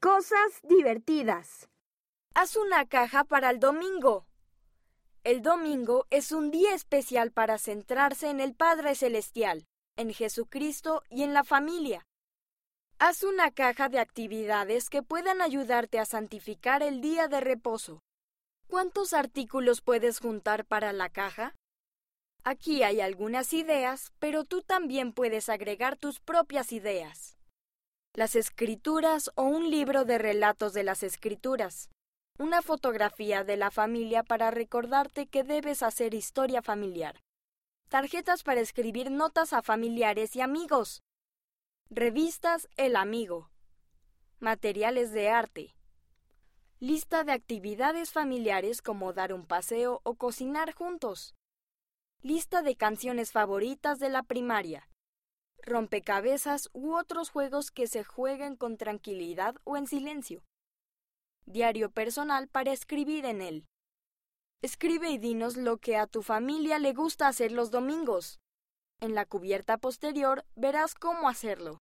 Cosas divertidas. Haz una caja para el domingo. El domingo es un día especial para centrarse en el Padre Celestial, en Jesucristo y en la familia. Haz una caja de actividades que puedan ayudarte a santificar el día de reposo. ¿Cuántos artículos puedes juntar para la caja? Aquí hay algunas ideas, pero tú también puedes agregar tus propias ideas. Las escrituras o un libro de relatos de las escrituras. Una fotografía de la familia para recordarte que debes hacer historia familiar. Tarjetas para escribir notas a familiares y amigos. Revistas El Amigo. Materiales de arte. Lista de actividades familiares como dar un paseo o cocinar juntos. Lista de canciones favoritas de la primaria. Rompecabezas u otros juegos que se jueguen con tranquilidad o en silencio. Diario personal para escribir en él. Escribe y dinos lo que a tu familia le gusta hacer los domingos. En la cubierta posterior verás cómo hacerlo.